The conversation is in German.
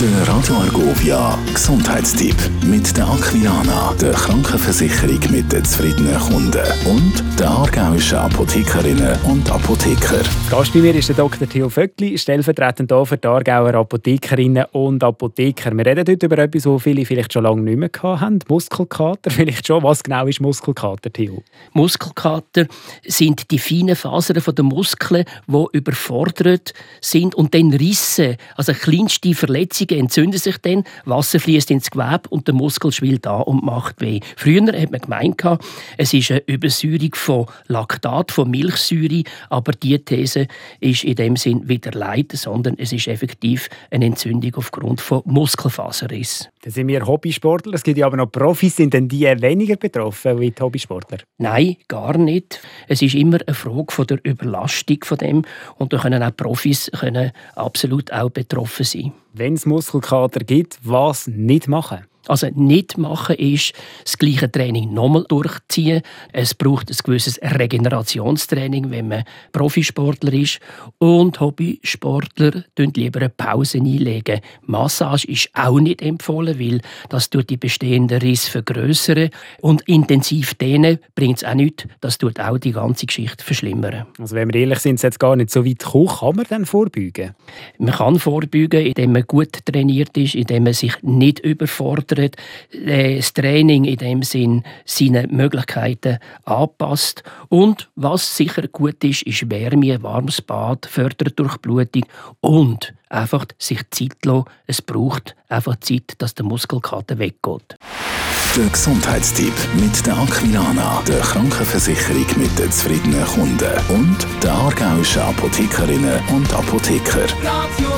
Der Radio Argovia Gesundheitstipp mit der Aquilana, der Krankenversicherung mit den zufriedenen Kunden und der aargauischen Apothekerinnen und Apotheker. Gast bei mir ist der Dr. Theo Vöckli, stellvertretend hier für die Aargauer Apothekerinnen und Apotheker. Wir reden heute über etwas, das viele vielleicht schon lange nicht mehr haben. Muskelkater vielleicht schon. Was genau ist Muskelkater, Theo? Muskelkater sind die feinen Fasern der Muskeln, die überfordert sind und dann Risse, also kleinste Verletzungen entzünden sich dann, Wasser fließt ins Gewebe und der Muskel schwillt an und macht weh. Früher hat man gemeint, es ist eine Übersäuerung von Laktat, von Milchsäure, aber diese These ist in dem Sinn wieder leid, sondern es ist effektiv eine Entzündung aufgrund von Muskelfaserriss. Das sind wir Hobbysportler. Es gibt ja aber noch Profis. Sind denn die weniger betroffen wie die Hobbysportler? Nein, gar nicht. Es ist immer eine Frage von der Überlastung von dem und da können auch Profis können absolut auch betroffen sein. Wenn es Muskelkater gibt, was nicht machen? Also nicht machen ist das gleiche Training nochmal durchziehen. Es braucht ein gewisses Regenerationstraining, wenn man Profisportler ist. Und Hobbysportler tun lieber eine Pause einlegen. Massage ist auch nicht empfohlen, weil das tut die bestehenden Risse vergrößern. Und intensiv dehnen bringt es auch nichts. Das tut auch die ganze Geschichte verschlimmern. Also wenn wir ehrlich sind, es jetzt gar nicht so weit gekommen. Kann man dann vorbeugen? Man kann vorbeugen, indem man gut trainiert ist, indem man sich nicht überfordert fördert, äh, das Training in dem Sinn seine Möglichkeiten anpasst. Und was sicher gut ist, ist Wärme, warmes Bad, fördert Durchblutung und einfach sich Zeit lassen. Es braucht einfach Zeit, dass der Muskelkater weggeht. Der Gesundheitstipp mit der Aquilana, der Krankenversicherung mit den zufriedenen Kunden und der aargauischen Apothekerinnen und Apotheker. Radio